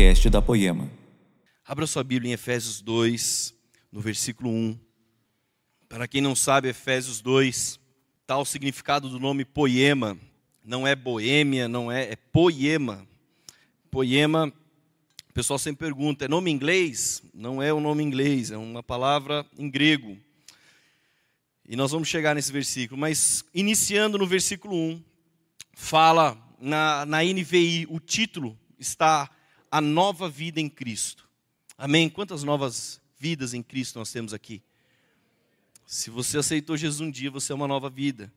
podcast da Poema. Abra sua Bíblia em Efésios 2, no versículo 1. Para quem não sabe, Efésios 2, tal significado do nome poema, não é boêmia, não é, é poema. Poema, o pessoal sempre pergunta, é nome inglês? Não é um nome inglês, é uma palavra em grego. E nós vamos chegar nesse versículo, mas iniciando no versículo 1, fala na, na NVI, o título está A Nova Vida em Cristo. Amém? Quantas novas vidas em Cristo nós temos aqui? Se você aceitou Jesus um dia, você é uma nova vida.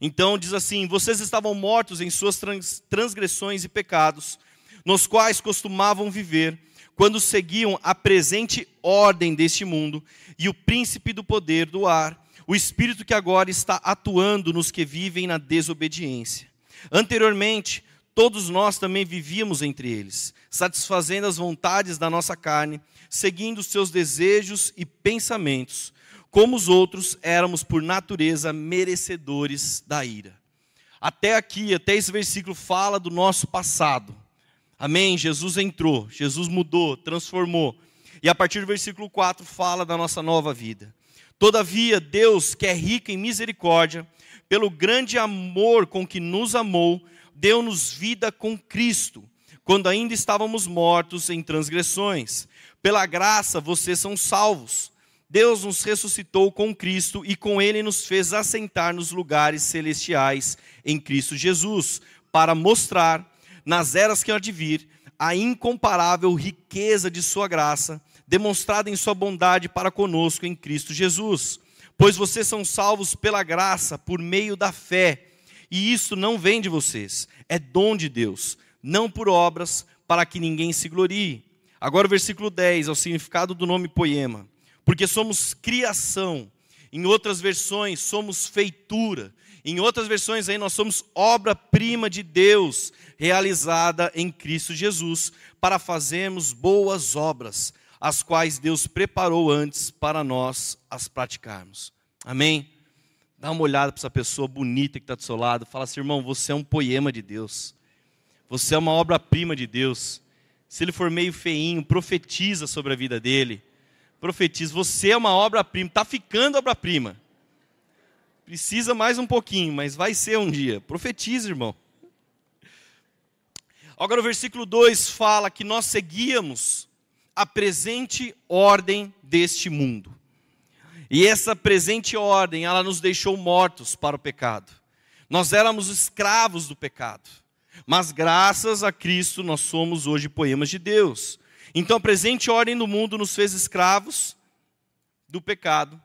Então diz assim: Vocês estavam mortos em suas transgressões e pecados, nos quais costumavam viver, quando seguiam a presente ordem deste mundo e o príncipe do poder do ar, o espírito que agora está atuando nos que vivem na desobediência. Anteriormente, todos nós também vivíamos entre eles, satisfazendo as vontades da nossa carne, seguindo os seus desejos e pensamentos. Como os outros, éramos por natureza merecedores da ira. Até aqui, até esse versículo fala do nosso passado. Amém? Jesus entrou, Jesus mudou, transformou. E a partir do versículo 4 fala da nossa nova vida. Todavia, Deus, que é rico em misericórdia, pelo grande amor com que nos amou, deu-nos vida com Cristo, quando ainda estávamos mortos em transgressões. Pela graça vocês são salvos. Deus nos ressuscitou com Cristo e com Ele nos fez assentar nos lugares celestiais em Cristo Jesus, para mostrar, nas eras que há de vir, a incomparável riqueza de Sua graça, demonstrada em Sua bondade para conosco em Cristo Jesus pois vocês são salvos pela graça, por meio da fé. E isso não vem de vocês, é dom de Deus, não por obras, para que ninguém se glorie. Agora o versículo 10 é o significado do nome poema. Porque somos criação. Em outras versões, somos feitura. Em outras versões aí, nós somos obra-prima de Deus, realizada em Cristo Jesus, para fazermos boas obras, as quais Deus preparou antes para nós as praticarmos. Amém? Dá uma olhada para essa pessoa bonita que está do seu lado. Fala assim, irmão, você é um poema de Deus. Você é uma obra-prima de Deus. Se ele for meio feinho, profetiza sobre a vida dele. Profetiza, você é uma obra-prima. Está ficando obra-prima. Precisa mais um pouquinho, mas vai ser um dia. Profetiza, irmão. Agora o versículo 2 fala que nós seguíamos a presente ordem deste mundo. E essa presente ordem, ela nos deixou mortos para o pecado. Nós éramos escravos do pecado. Mas graças a Cristo nós somos hoje poemas de Deus. Então a presente ordem do mundo nos fez escravos do pecado.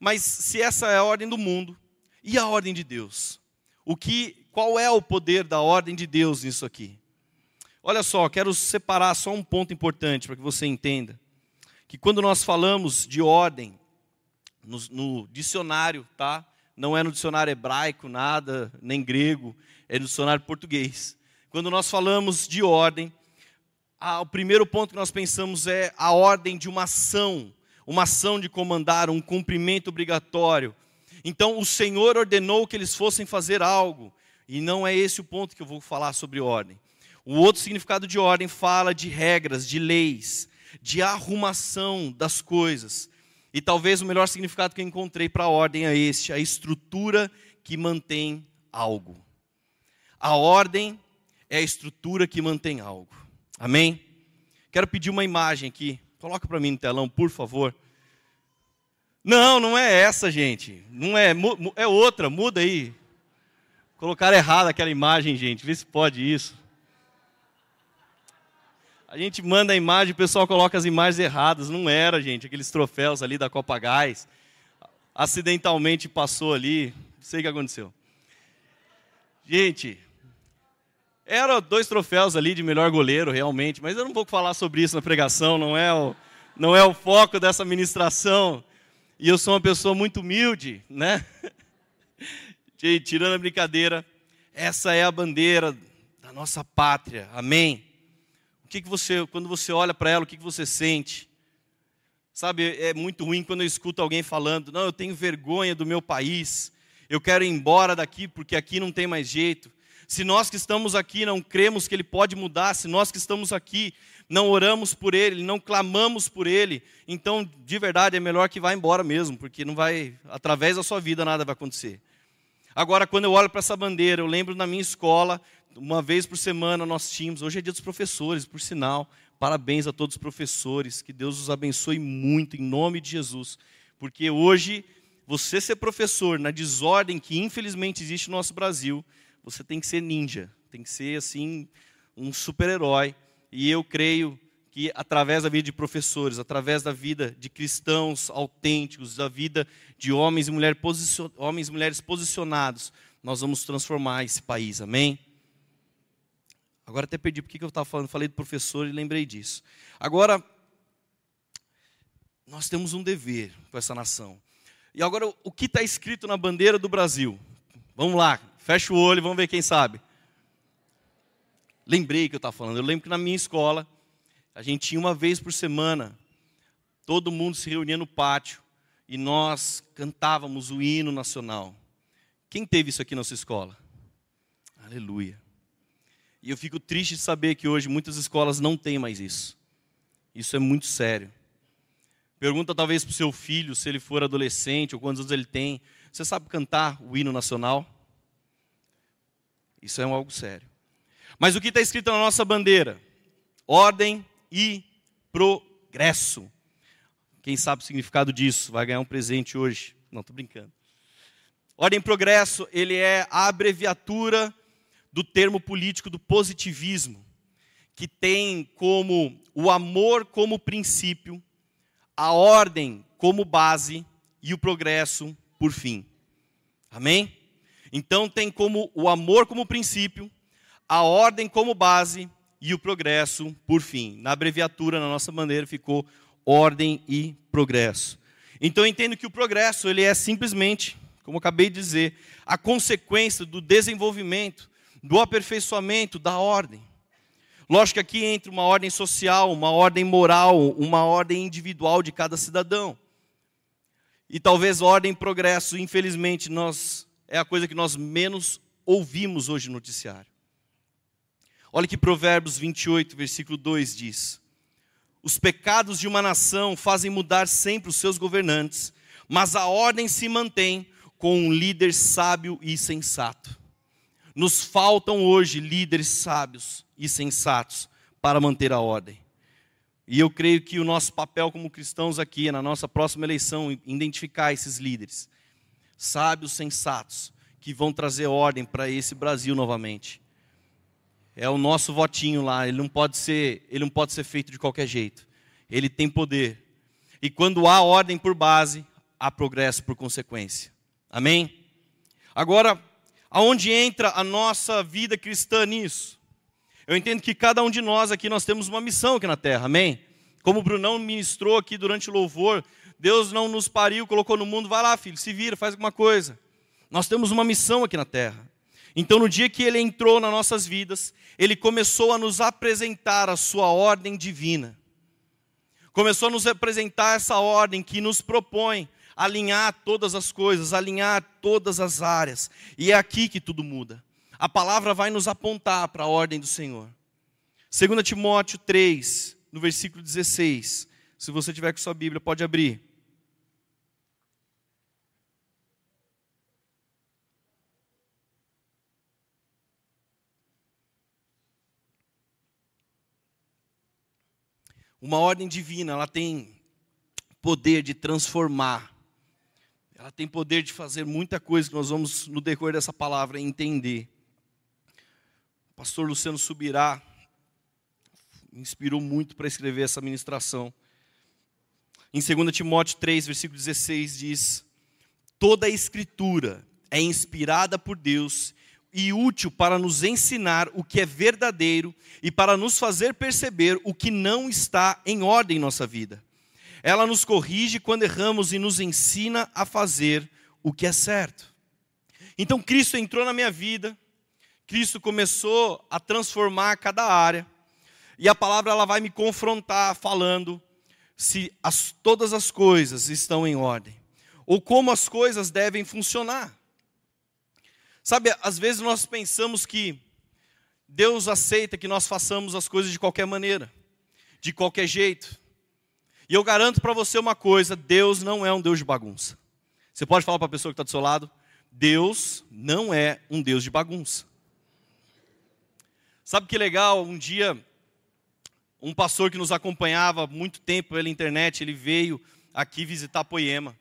Mas se essa é a ordem do mundo, e a ordem de Deus? O que qual é o poder da ordem de Deus nisso aqui? Olha só, quero separar só um ponto importante para que você entenda. Que quando nós falamos de ordem, no, no, dicionário, tá? Não é no dicionário hebraico, nada, nem grego, é no dicionário português. Quando nós falamos de ordem, o primeiro ponto que nós pensamos é a ordem de uma ação, uma ação de comandar, um cumprimento obrigatório. Então, o Senhor ordenou que eles fossem fazer algo, e não é esse o ponto que eu vou falar sobre ordem. O outro significado de ordem fala de regras, de leis, de arrumação das coisas. E talvez o melhor significado que eu encontrei para a ordem é este: a estrutura que mantém algo. A ordem é a estrutura que mantém algo. Amém? Quero pedir uma imagem aqui. Coloca para mim no telão, por favor. Não, não é essa, gente. Não é, é outra. Muda aí. Colocaram errado aquela imagem, gente. Vê se pode isso. A gente manda a imagem, o pessoal coloca as imagens erradas. Não era, gente, aqueles troféus ali da Copa Gás. Acidentalmente passou ali. Não sei o que aconteceu. Gente, eram dois troféus ali de melhor goleiro, realmente, mas eu não vou falar sobre isso na pregação, não é o, não é o foco dessa ministração. E eu sou uma pessoa muito humilde, né? Gente, tirando a brincadeira, essa é a bandeira da nossa pátria, amém? O que, que você, quando você olha para ela, o que, que você sente? Sabe, é muito ruim quando eu escuto alguém falando: não, eu tenho vergonha do meu país, eu quero ir embora daqui porque aqui não tem mais jeito. Se nós que estamos aqui não cremos que Ele pode mudar, se nós que estamos aqui não oramos por Ele, não clamamos por Ele, então de verdade é melhor que vá embora mesmo, porque não vai, através da sua vida nada vai acontecer. Agora, quando eu olho para essa bandeira, eu lembro na minha escola, uma vez por semana nós tínhamos, hoje é dia dos professores, por sinal, parabéns a todos os professores, que Deus os abençoe muito, em nome de Jesus, porque hoje, você ser professor na desordem que infelizmente existe no nosso Brasil, você tem que ser ninja, tem que ser assim, um super-herói, e eu creio que através da vida de professores, através da vida de cristãos autênticos, da vida de homens e, mulher homens e mulheres posicionados, nós vamos transformar esse país, amém? Agora até perdi porque que eu estava falando, falei do professor e lembrei disso. Agora, nós temos um dever com essa nação. E agora, o que está escrito na bandeira do Brasil? Vamos lá, fecha o olho, vamos ver quem sabe. Lembrei que eu estava falando, eu lembro que na minha escola, a gente tinha uma vez por semana, todo mundo se reunia no pátio e nós cantávamos o hino nacional. Quem teve isso aqui na sua escola? Aleluia. E eu fico triste de saber que hoje muitas escolas não têm mais isso. Isso é muito sério. Pergunta talvez para o seu filho, se ele for adolescente ou quantos anos ele tem. Você sabe cantar o hino nacional? Isso é algo sério. Mas o que está escrito na nossa bandeira? Ordem, e progresso. Quem sabe o significado disso vai ganhar um presente hoje. Não, estou brincando. Ordem e progresso, ele é a abreviatura do termo político do positivismo, que tem como o amor como princípio, a ordem como base e o progresso por fim. Amém? Então tem como o amor como princípio, a ordem como base e o progresso por fim. Na abreviatura, na nossa bandeira, ficou ordem e progresso. Então eu entendo que o progresso ele é simplesmente, como acabei de dizer, a consequência do desenvolvimento, do aperfeiçoamento da ordem. Lógico que aqui entra uma ordem social, uma ordem moral, uma ordem individual de cada cidadão. E talvez ordem progresso, infelizmente, nós é a coisa que nós menos ouvimos hoje no noticiário. Olha que Provérbios 28, versículo 2 diz: Os pecados de uma nação fazem mudar sempre os seus governantes, mas a ordem se mantém com um líder sábio e sensato. Nos faltam hoje líderes sábios e sensatos para manter a ordem. E eu creio que o nosso papel como cristãos aqui, na nossa próxima eleição, identificar esses líderes sábios, sensatos, que vão trazer ordem para esse Brasil novamente é o nosso votinho lá, ele não pode ser, ele não pode ser feito de qualquer jeito. Ele tem poder. E quando há ordem por base, há progresso por consequência. Amém? Agora, aonde entra a nossa vida cristã nisso? Eu entendo que cada um de nós aqui nós temos uma missão aqui na terra. Amém? Como o Brunão ministrou aqui durante o louvor, Deus não nos pariu, colocou no mundo, vai lá, filho, se vira, faz alguma coisa. Nós temos uma missão aqui na terra. Então, no dia que ele entrou nas nossas vidas, ele começou a nos apresentar a sua ordem divina. Começou a nos apresentar essa ordem que nos propõe alinhar todas as coisas, alinhar todas as áreas. E é aqui que tudo muda. A palavra vai nos apontar para a ordem do Senhor. 2 Timóteo 3, no versículo 16. Se você tiver com sua Bíblia, pode abrir. Uma ordem divina, ela tem poder de transformar. Ela tem poder de fazer muita coisa que nós vamos, no decorrer dessa palavra, entender. O pastor Luciano Subirá me inspirou muito para escrever essa ministração. Em 2 Timóteo 3, versículo 16, diz: Toda a escritura é inspirada por Deus e útil para nos ensinar o que é verdadeiro e para nos fazer perceber o que não está em ordem em nossa vida. Ela nos corrige quando erramos e nos ensina a fazer o que é certo. Então Cristo entrou na minha vida, Cristo começou a transformar cada área, e a palavra ela vai me confrontar falando se as, todas as coisas estão em ordem, ou como as coisas devem funcionar. Sabe, às vezes nós pensamos que Deus aceita que nós façamos as coisas de qualquer maneira, de qualquer jeito. E eu garanto para você uma coisa: Deus não é um Deus de bagunça. Você pode falar para a pessoa que está do seu lado: Deus não é um Deus de bagunça. Sabe que legal? Um dia, um pastor que nos acompanhava há muito tempo pela internet, ele veio aqui visitar Poema.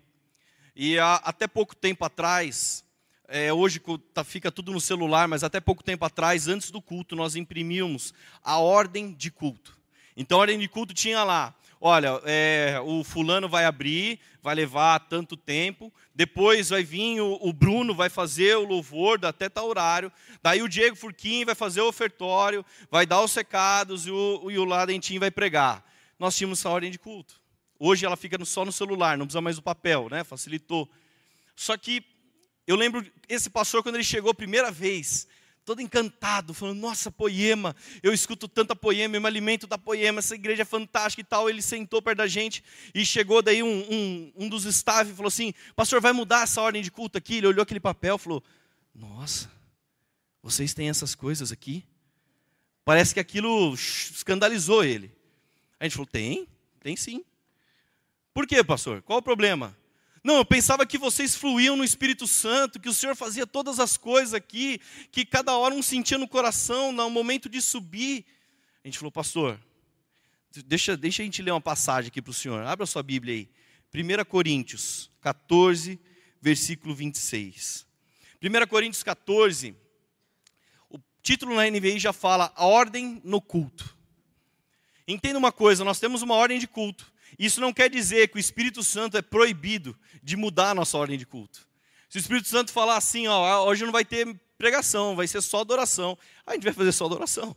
E há, até pouco tempo atrás, é, hoje tá, fica tudo no celular, mas até pouco tempo atrás, antes do culto, nós imprimimos a ordem de culto. Então a ordem de culto tinha lá, olha, é, o fulano vai abrir, vai levar tanto tempo, depois vai vir o, o Bruno, vai fazer o louvor até tal horário, daí o Diego Furquim vai fazer o ofertório, vai dar os recados e o, e o vai pregar. Nós tínhamos essa ordem de culto. Hoje ela fica só no celular, não precisa mais do papel, né? facilitou. Só que eu lembro esse pastor, quando ele chegou a primeira vez, todo encantado, falando: Nossa, poema, eu escuto tanta poema, eu me alimento da poema, essa igreja é fantástica e tal. Ele sentou perto da gente e chegou daí um, um, um dos staff e falou assim: Pastor, vai mudar essa ordem de culto aqui? Ele olhou aquele papel e falou: Nossa, vocês têm essas coisas aqui? Parece que aquilo escandalizou ele. A gente falou: Tem, tem sim. Por quê, pastor? Qual o problema? Não, eu pensava que vocês fluíam no Espírito Santo, que o Senhor fazia todas as coisas aqui, que cada hora um sentia no coração, no momento de subir. A gente falou, pastor, deixa, deixa a gente ler uma passagem aqui para o Senhor. Abra a sua Bíblia aí. 1 Coríntios 14, versículo 26. 1 Coríntios 14, o título na NVI já fala a ordem no culto. Entenda uma coisa, nós temos uma ordem de culto. Isso não quer dizer que o Espírito Santo é proibido de mudar a nossa ordem de culto. Se o Espírito Santo falar assim, ó, hoje não vai ter pregação, vai ser só adoração, a gente vai fazer só adoração.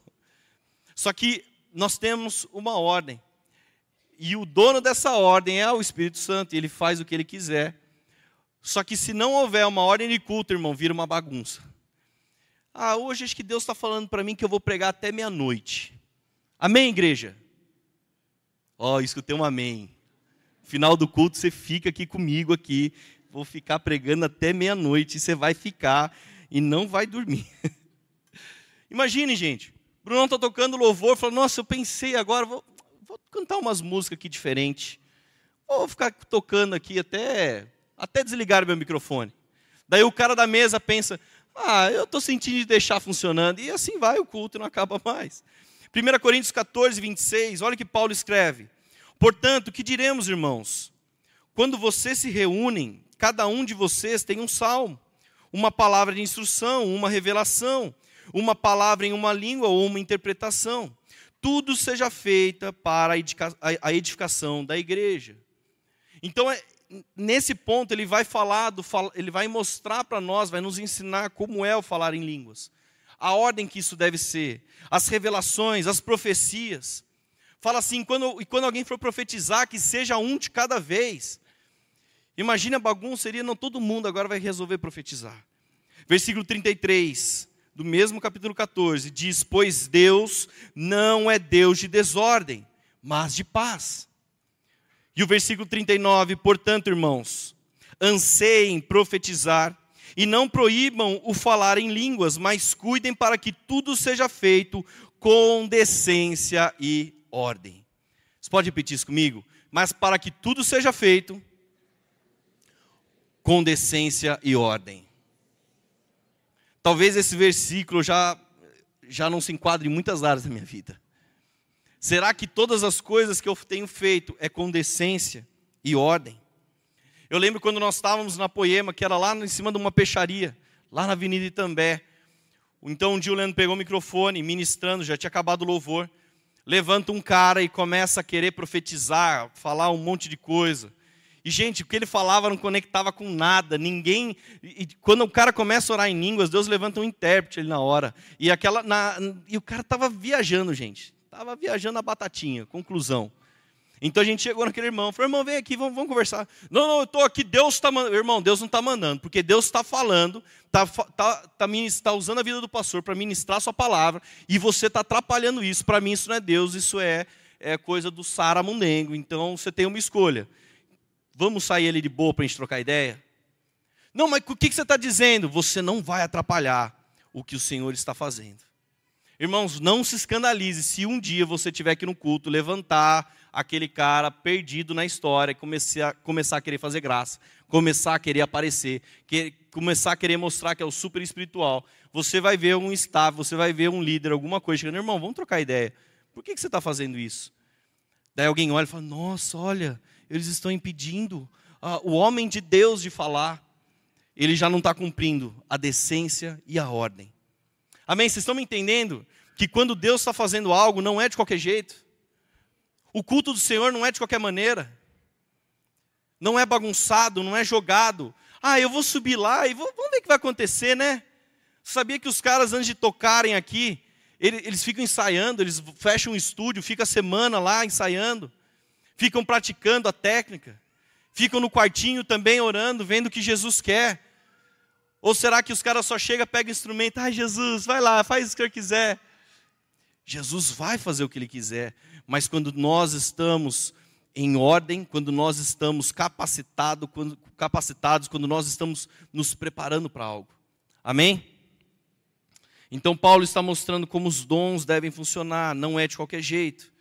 Só que nós temos uma ordem. E o dono dessa ordem é o Espírito Santo, e ele faz o que ele quiser. Só que se não houver uma ordem de culto, irmão, vira uma bagunça. Ah, hoje acho que Deus está falando para mim que eu vou pregar até meia-noite. Amém, igreja? Ó, oh, escutei um amém. Final do culto você fica aqui comigo aqui. Vou ficar pregando até meia-noite. Você vai ficar e não vai dormir. Imagine, gente. Bruno está tocando louvor, falou: Nossa, eu pensei agora, vou, vou cantar umas músicas aqui diferentes. Vou ficar tocando aqui até, até desligar meu microfone. Daí o cara da mesa pensa: Ah, eu estou sentindo de deixar funcionando. E assim vai o culto e não acaba mais. 1 Coríntios 14, 26, olha que Paulo escreve. Portanto, que diremos, irmãos? Quando vocês se reúnem, cada um de vocês tem um salmo, uma palavra de instrução, uma revelação, uma palavra em uma língua ou uma interpretação. Tudo seja feita para a edificação da igreja. Então, é, nesse ponto, ele vai falar, do, ele vai mostrar para nós, vai nos ensinar como é o falar em línguas a ordem que isso deve ser, as revelações, as profecias. Fala assim, quando, e quando alguém for profetizar, que seja um de cada vez. Imagina a bagunça, seria não todo mundo agora vai resolver profetizar. Versículo 33, do mesmo capítulo 14, diz: Pois Deus não é Deus de desordem, mas de paz. E o versículo 39, portanto, irmãos, anseiem profetizar e não proíbam o falar em línguas, mas cuidem para que tudo seja feito com decência e ordem. Você pode repetir isso comigo? Mas para que tudo seja feito com decência e ordem. Talvez esse versículo já, já não se enquadre em muitas áreas da minha vida. Será que todas as coisas que eu tenho feito é com decência e ordem? Eu lembro quando nós estávamos na Poema, que era lá em cima de uma peixaria, lá na Avenida Itambé. Então um dia o Leandro pegou o microfone, ministrando, já tinha acabado o louvor. Levanta um cara e começa a querer profetizar, falar um monte de coisa. E, gente, o que ele falava não conectava com nada, ninguém. E, quando o cara começa a orar em línguas, Deus levanta um intérprete ali na hora. E, aquela, na, e o cara estava viajando, gente. Estava viajando a batatinha. Conclusão. Então a gente chegou naquele irmão, falou, irmão, vem aqui, vamos, vamos conversar. Não, não, eu estou aqui, Deus está mandando. Irmão, Deus não está mandando, porque Deus está falando, está tá, tá, tá usando a vida do pastor para ministrar a sua palavra, e você está atrapalhando isso. Para mim isso não é Deus, isso é, é coisa do Sara Mundengo. Então você tem uma escolha. Vamos sair ali de boa para a gente trocar ideia? Não, mas o que você está dizendo? Você não vai atrapalhar o que o Senhor está fazendo. Irmãos, não se escandalize se um dia você tiver aqui no culto levantar aquele cara perdido na história começar, começar a querer fazer graça, começar a querer aparecer, que, começar a querer mostrar que é o super espiritual. Você vai ver um staff, você vai ver um líder, alguma coisa, chegando, irmão, vamos trocar ideia. Por que, que você está fazendo isso? Daí alguém olha e fala: Nossa, olha, eles estão impedindo ah, o homem de Deus de falar. Ele já não está cumprindo a decência e a ordem. Amém? Vocês estão me entendendo? Que quando Deus está fazendo algo, não é de qualquer jeito. O culto do Senhor não é de qualquer maneira. Não é bagunçado, não é jogado. Ah, eu vou subir lá e vou, vamos ver o que vai acontecer, né? Sabia que os caras, antes de tocarem aqui, eles ficam ensaiando, eles fecham um estúdio, fica a semana lá ensaiando, ficam praticando a técnica, ficam no quartinho também orando, vendo o que Jesus quer. Ou será que os caras só chegam, pegam o instrumento, ai Jesus, vai lá, faz o que eu quiser. Jesus vai fazer o que ele quiser, mas quando nós estamos em ordem, quando nós estamos capacitado, quando, capacitados, quando nós estamos nos preparando para algo. Amém? Então, Paulo está mostrando como os dons devem funcionar, não é de qualquer jeito.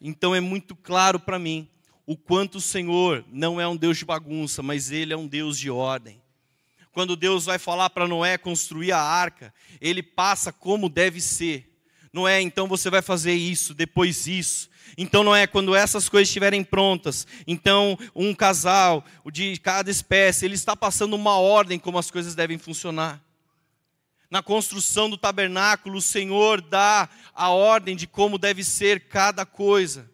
Então, é muito claro para mim o quanto o Senhor não é um Deus de bagunça, mas Ele é um Deus de ordem. Quando Deus vai falar para Noé construir a arca, Ele passa como deve ser. Noé, então você vai fazer isso, depois isso. Então não é quando essas coisas estiverem prontas. Então um casal de cada espécie, ele está passando uma ordem como as coisas devem funcionar na construção do tabernáculo, o Senhor dá a ordem de como deve ser cada coisa.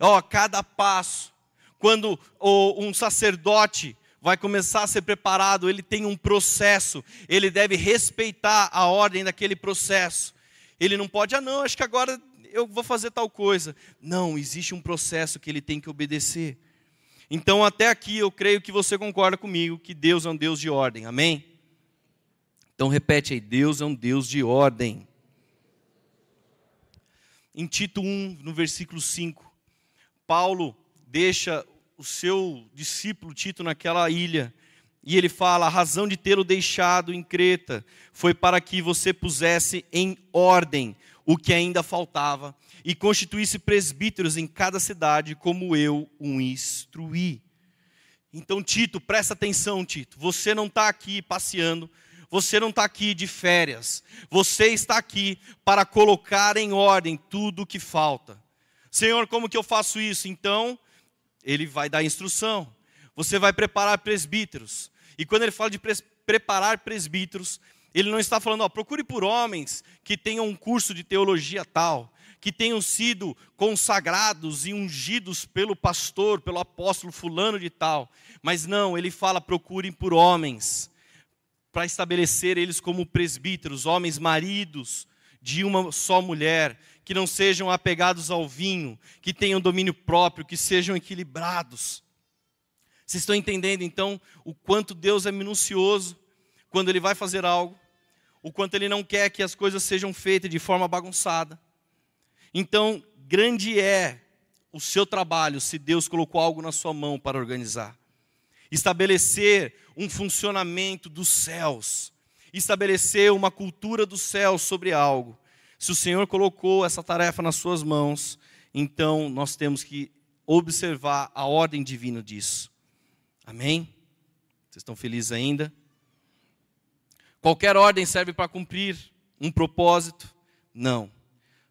Ó, cada passo. Quando oh, um sacerdote vai começar a ser preparado, ele tem um processo, ele deve respeitar a ordem daquele processo. Ele não pode, ah, não, acho que agora eu vou fazer tal coisa. Não, existe um processo que ele tem que obedecer. Então, até aqui, eu creio que você concorda comigo que Deus é um Deus de ordem, amém? Então repete aí, Deus é um Deus de ordem. Em Tito 1, no versículo 5, Paulo deixa o seu discípulo Tito naquela ilha, e ele fala: a razão de tê-lo deixado em Creta foi para que você pusesse em ordem o que ainda faltava e constituísse presbíteros em cada cidade, como eu o instruí. Então, Tito, presta atenção, Tito. Você não está aqui passeando, você não está aqui de férias. Você está aqui para colocar em ordem tudo o que falta. Senhor, como que eu faço isso? Então, ele vai dar instrução. Você vai preparar presbíteros. E quando ele fala de pres preparar presbíteros, ele não está falando, ó, procure por homens que tenham um curso de teologia tal, que tenham sido consagrados e ungidos pelo pastor, pelo apóstolo fulano de tal. Mas não, ele fala, procurem por homens para estabelecer eles como presbíteros, homens maridos de uma só mulher, que não sejam apegados ao vinho, que tenham domínio próprio, que sejam equilibrados. Vocês estão entendendo então o quanto Deus é minucioso quando Ele vai fazer algo, o quanto Ele não quer que as coisas sejam feitas de forma bagunçada. Então, grande é o seu trabalho se Deus colocou algo na sua mão para organizar estabelecer um funcionamento dos céus, estabelecer uma cultura dos céus sobre algo. Se o Senhor colocou essa tarefa nas suas mãos, então nós temos que observar a ordem divina disso. Amém? Vocês estão felizes ainda? Qualquer ordem serve para cumprir um propósito? Não.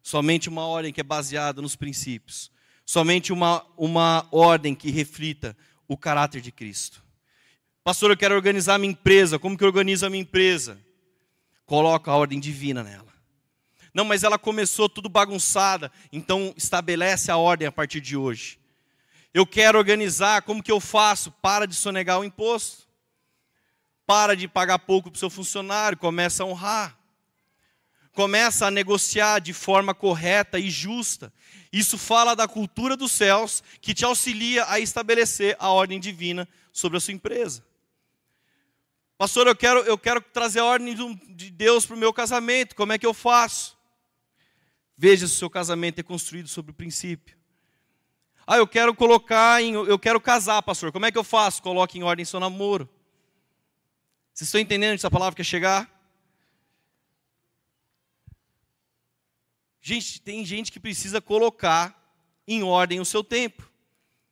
Somente uma ordem que é baseada nos princípios. Somente uma, uma ordem que reflita o caráter de Cristo. Pastor, eu quero organizar a minha empresa. Como que eu organizo a minha empresa? Coloca a ordem divina nela. Não, mas ela começou tudo bagunçada, então estabelece a ordem a partir de hoje. Eu quero organizar, como que eu faço? Para de sonegar o imposto. Para de pagar pouco para o seu funcionário, começa a honrar. Começa a negociar de forma correta e justa. Isso fala da cultura dos céus que te auxilia a estabelecer a ordem divina sobre a sua empresa. Pastor, eu quero, eu quero trazer a ordem de Deus para o meu casamento, como é que eu faço? Veja se o seu casamento é construído sobre o princípio. Ah, eu quero colocar em, eu quero casar, pastor. Como é que eu faço? Coloque em ordem seu namoro. Vocês estão entendendo essa palavra quer chegar? Gente, tem gente que precisa colocar em ordem o seu tempo.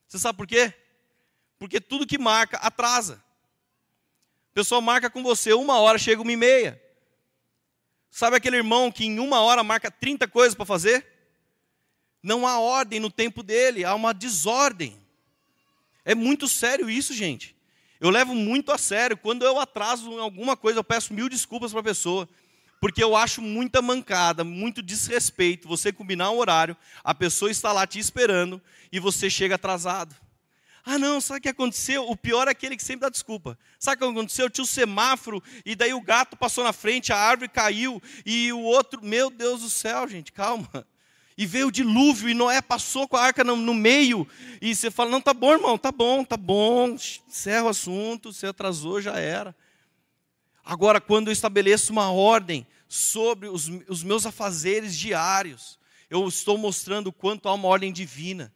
Você sabe por quê? Porque tudo que marca atrasa. A pessoa marca com você uma hora, chega uma e meia. Sabe aquele irmão que em uma hora marca 30 coisas para fazer? Não há ordem no tempo dele, há uma desordem. É muito sério isso, gente. Eu levo muito a sério. Quando eu atraso em alguma coisa, eu peço mil desculpas para a pessoa. Porque eu acho muita mancada, muito desrespeito você combinar um horário, a pessoa está lá te esperando e você chega atrasado. Ah, não, sabe o que aconteceu? O pior é aquele que sempre dá desculpa. Sabe o que aconteceu? Tinha o semáforo e daí o gato passou na frente, a árvore caiu e o outro, meu Deus do céu, gente, calma. E veio o dilúvio e Noé passou com a arca no, no meio e você fala: Não, tá bom, irmão, tá bom, tá bom, encerra o assunto, você atrasou, já era. Agora, quando eu estabeleço uma ordem sobre os, os meus afazeres diários, eu estou mostrando quanto há uma ordem divina.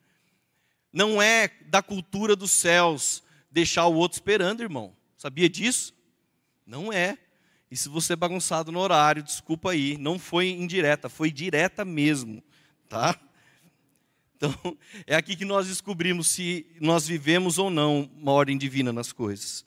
Não é da cultura dos céus deixar o outro esperando, irmão. Sabia disso? Não é. E se você é bagunçado no horário, desculpa aí, não foi indireta, foi direta mesmo, tá? Então, é aqui que nós descobrimos se nós vivemos ou não uma ordem divina nas coisas.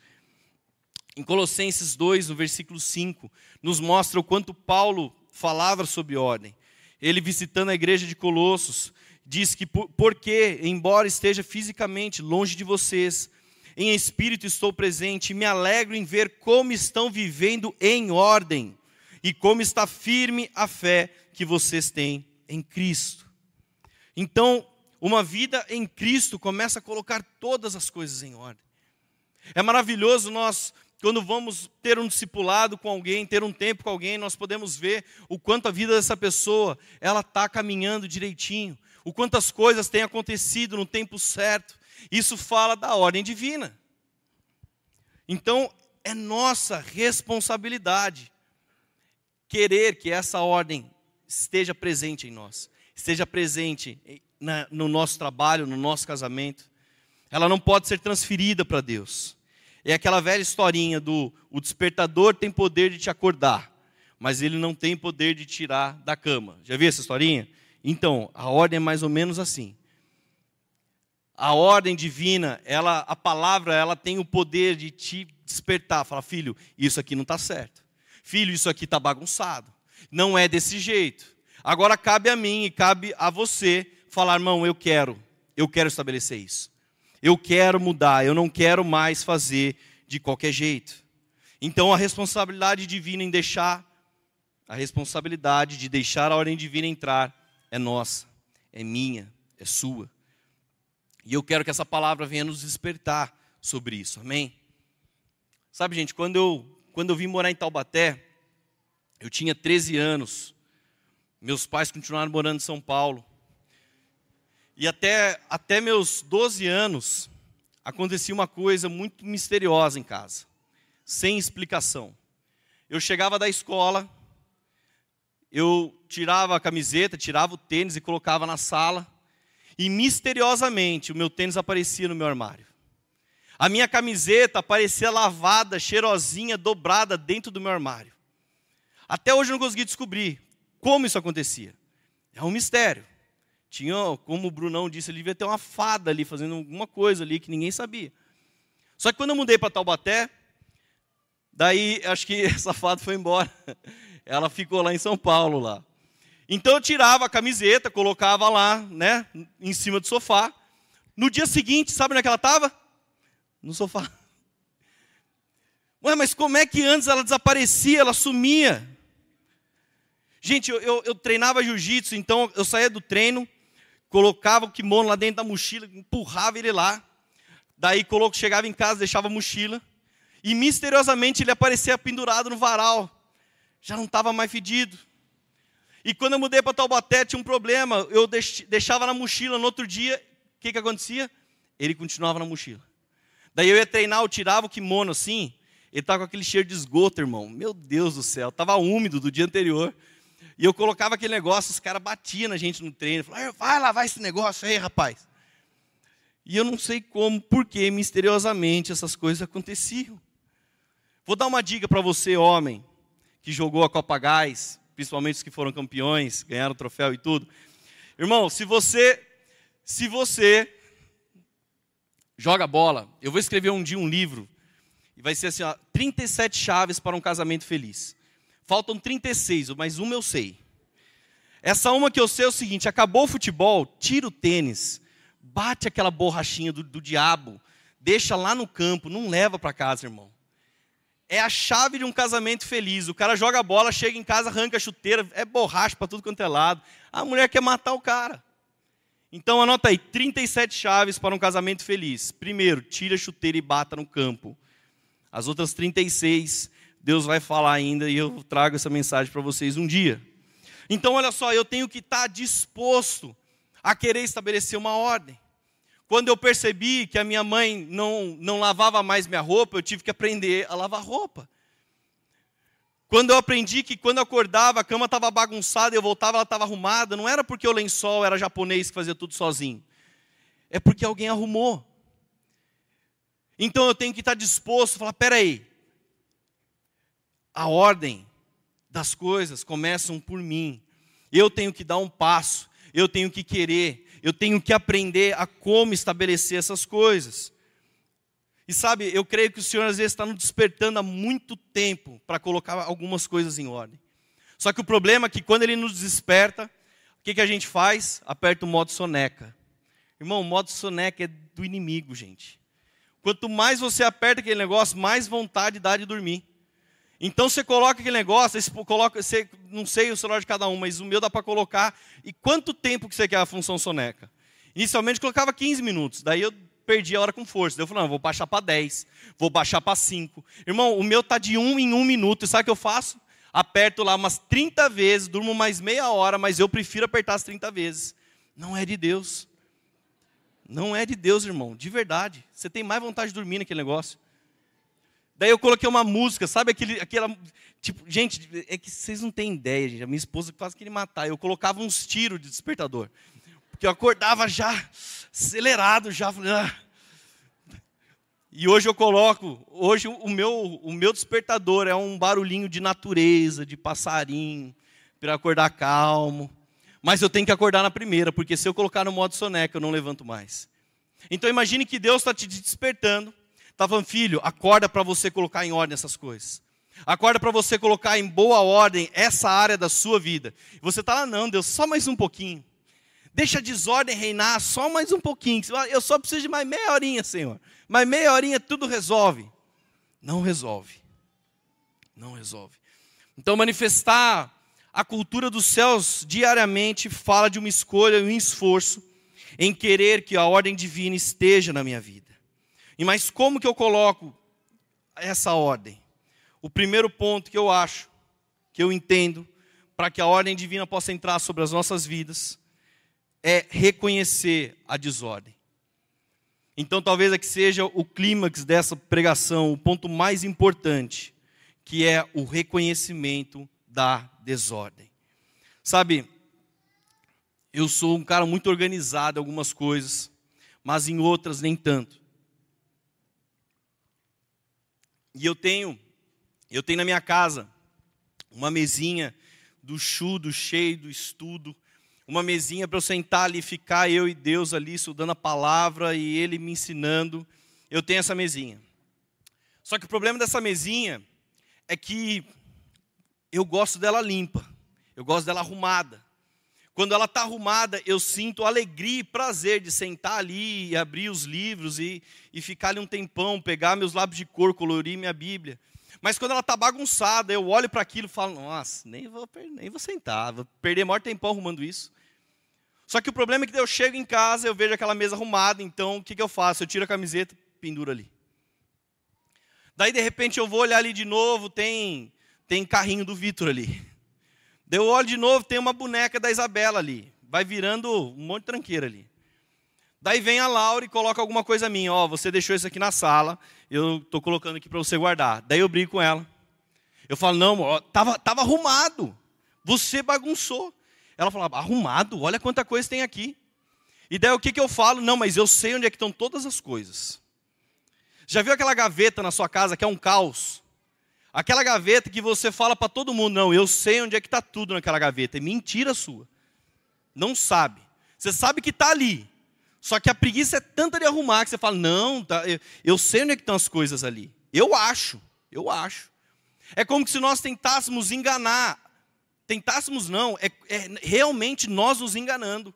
Em Colossenses 2, no versículo 5, nos mostra o quanto Paulo falava sobre ordem. Ele visitando a igreja de Colossos, diz que porque, embora esteja fisicamente longe de vocês, em espírito estou presente e me alegro em ver como estão vivendo em ordem e como está firme a fé que vocês têm em Cristo. Então, uma vida em Cristo começa a colocar todas as coisas em ordem. É maravilhoso nós, quando vamos ter um discipulado com alguém, ter um tempo com alguém, nós podemos ver o quanto a vida dessa pessoa ela está caminhando direitinho, o quantas coisas têm acontecido no tempo certo. Isso fala da ordem divina. Então, é nossa responsabilidade querer que essa ordem esteja presente em nós, esteja presente na, no nosso trabalho, no nosso casamento. Ela não pode ser transferida para Deus. É aquela velha historinha do o despertador tem poder de te acordar, mas ele não tem poder de tirar da cama. Já viu essa historinha? Então, a ordem é mais ou menos assim. A ordem divina, ela, a palavra, ela tem o poder de te despertar. Fala, filho, isso aqui não está certo. Filho, isso aqui está bagunçado. Não é desse jeito. Agora cabe a mim e cabe a você falar, irmão, eu quero, eu quero estabelecer isso. Eu quero mudar, eu não quero mais fazer de qualquer jeito. Então a responsabilidade divina em deixar, a responsabilidade de deixar a ordem divina entrar é nossa, é minha, é sua. E eu quero que essa palavra venha nos despertar sobre isso, amém? Sabe, gente, quando eu, quando eu vim morar em Taubaté, eu tinha 13 anos, meus pais continuaram morando em São Paulo, e até, até meus 12 anos, acontecia uma coisa muito misteriosa em casa, sem explicação. Eu chegava da escola, eu tirava a camiseta, tirava o tênis e colocava na sala, e misteriosamente o meu tênis aparecia no meu armário. A minha camiseta aparecia lavada, cheirosinha, dobrada dentro do meu armário. Até hoje eu não consegui descobrir como isso acontecia. É um mistério. Tinha, como o Brunão disse, ele devia ter uma fada ali fazendo alguma coisa ali que ninguém sabia. Só que quando eu mudei para Taubaté, daí acho que essa fada foi embora. Ela ficou lá em São Paulo lá. Então eu tirava a camiseta, colocava lá, né, em cima do sofá. No dia seguinte, sabe onde é que ela estava? No sofá. Ué, mas como é que antes ela desaparecia, ela sumia? Gente, eu, eu, eu treinava jiu-jitsu, então eu saía do treino, colocava o kimono lá dentro da mochila, empurrava ele lá. Daí chegava em casa, deixava a mochila. E misteriosamente ele aparecia pendurado no varal já não estava mais fedido. E quando eu mudei para Taubaté, tinha um problema. Eu deixava na mochila no outro dia, o que, que acontecia? Ele continuava na mochila. Daí eu ia treinar, eu tirava o kimono assim, ele estava com aquele cheiro de esgoto, irmão. Meu Deus do céu, estava úmido do dia anterior. E eu colocava aquele negócio, os caras batiam na gente no treino. Falavam, vai lavar esse negócio aí, rapaz. E eu não sei como, porque misteriosamente essas coisas aconteciam. Vou dar uma dica para você, homem, que jogou a Copa Gás, principalmente os que foram campeões, ganharam troféu e tudo. Irmão, se você se você joga bola, eu vou escrever um dia um livro e vai ser assim, ó, 37 chaves para um casamento feliz. Faltam 36, mas uma eu sei. Essa uma que eu sei é o seguinte: acabou o futebol, tira o tênis, bate aquela borrachinha do, do diabo, deixa lá no campo, não leva para casa, irmão. É a chave de um casamento feliz. O cara joga a bola, chega em casa, arranca a chuteira, é borracha para tudo quanto é lado. A mulher quer matar o cara. Então anota aí, 37 chaves para um casamento feliz. Primeiro, tira a chuteira e bata no campo. As outras 36, Deus vai falar ainda e eu trago essa mensagem para vocês um dia. Então olha só, eu tenho que estar disposto a querer estabelecer uma ordem. Quando eu percebi que a minha mãe não, não lavava mais minha roupa, eu tive que aprender a lavar roupa. Quando eu aprendi que quando eu acordava a cama estava bagunçada, eu voltava, ela estava arrumada, não era porque o lençol era japonês que fazia tudo sozinho. É porque alguém arrumou. Então eu tenho que estar disposto a falar: peraí, a ordem das coisas começam por mim. Eu tenho que dar um passo, eu tenho que querer, eu tenho que aprender a como estabelecer essas coisas. E sabe, eu creio que o Senhor às vezes está nos despertando há muito tempo para colocar algumas coisas em ordem. Só que o problema é que quando Ele nos desperta, o que, que a gente faz? Aperta o modo soneca. Irmão, o modo soneca é do inimigo, gente. Quanto mais você aperta aquele negócio, mais vontade dá de dormir. Então você coloca aquele negócio, você coloca, você, não sei o celular de cada um, mas o meu dá para colocar. E quanto tempo que você quer a função soneca? Inicialmente colocava 15 minutos, daí eu perdi a hora com força. Daí eu falei, não, vou baixar para 10, vou baixar para 5. Irmão, o meu tá de 1 em 1 minuto, e sabe o que eu faço? Aperto lá umas 30 vezes, durmo mais meia hora, mas eu prefiro apertar as 30 vezes. Não é de Deus. Não é de Deus, irmão, de verdade. Você tem mais vontade de dormir naquele negócio. Daí eu coloquei uma música, sabe aquele, aquela. Tipo, gente, é que vocês não têm ideia, gente. A minha esposa quase queria matar. Eu colocava uns tiros de despertador. Porque eu acordava já acelerado, já. Ah. E hoje eu coloco, hoje o meu, o meu despertador é um barulhinho de natureza, de passarinho, para acordar calmo. Mas eu tenho que acordar na primeira, porque se eu colocar no modo soneca, eu não levanto mais. Então imagine que Deus está te despertando, falando, filho, acorda para você colocar em ordem essas coisas. Acorda para você colocar em boa ordem essa área da sua vida. Você está lá, não, Deus, só mais um pouquinho. Deixa a desordem reinar só mais um pouquinho. Eu só preciso de mais meia horinha, Senhor. Mais meia horinha tudo resolve. Não resolve. Não resolve. Então, manifestar a cultura dos céus diariamente fala de uma escolha e um esforço em querer que a ordem divina esteja na minha vida. E mas como que eu coloco essa ordem? O primeiro ponto que eu acho, que eu entendo, para que a ordem divina possa entrar sobre as nossas vidas, é reconhecer a desordem. Então talvez aqui seja o clímax dessa pregação, o ponto mais importante, que é o reconhecimento da desordem. Sabe, eu sou um cara muito organizado em algumas coisas, mas em outras nem tanto. E eu tenho, eu tenho na minha casa uma mesinha do chu, do cheio, do estudo, uma mesinha para eu sentar ali, ficar eu e Deus ali estudando a palavra e Ele me ensinando. Eu tenho essa mesinha. Só que o problema dessa mesinha é que eu gosto dela limpa, eu gosto dela arrumada. Quando ela está arrumada, eu sinto alegria e prazer de sentar ali e abrir os livros e, e ficar ali um tempão, pegar meus lápis de cor, colorir minha Bíblia. Mas quando ela está bagunçada, eu olho para aquilo e falo, nossa, nem vou, nem vou sentar, vou perder maior tempão arrumando isso. Só que o problema é que eu chego em casa, eu vejo aquela mesa arrumada, então o que, que eu faço? Eu tiro a camiseta, penduro ali. Daí, de repente, eu vou olhar ali de novo, tem tem carrinho do Vitor ali. Daí eu olho de novo, tem uma boneca da Isabela ali. Vai virando um monte de tranqueira ali. Daí vem a Laura e coloca alguma coisa minha. Ó, oh, você deixou isso aqui na sala, eu estou colocando aqui para você guardar. Daí eu brigo com ela. Eu falo, não, ó, tava, tava arrumado. Você bagunçou. Ela falava, arrumado? Olha quanta coisa tem aqui. E daí o que, que eu falo? Não, mas eu sei onde é que estão todas as coisas. Já viu aquela gaveta na sua casa que é um caos? Aquela gaveta que você fala para todo mundo, não, eu sei onde é que está tudo naquela gaveta. É mentira sua. Não sabe. Você sabe que está ali. Só que a preguiça é tanta de arrumar que você fala, não, tá, eu, eu sei onde é que estão as coisas ali. Eu acho, eu acho. É como se nós tentássemos enganar. Tentássemos não, é, é realmente nós nos enganando.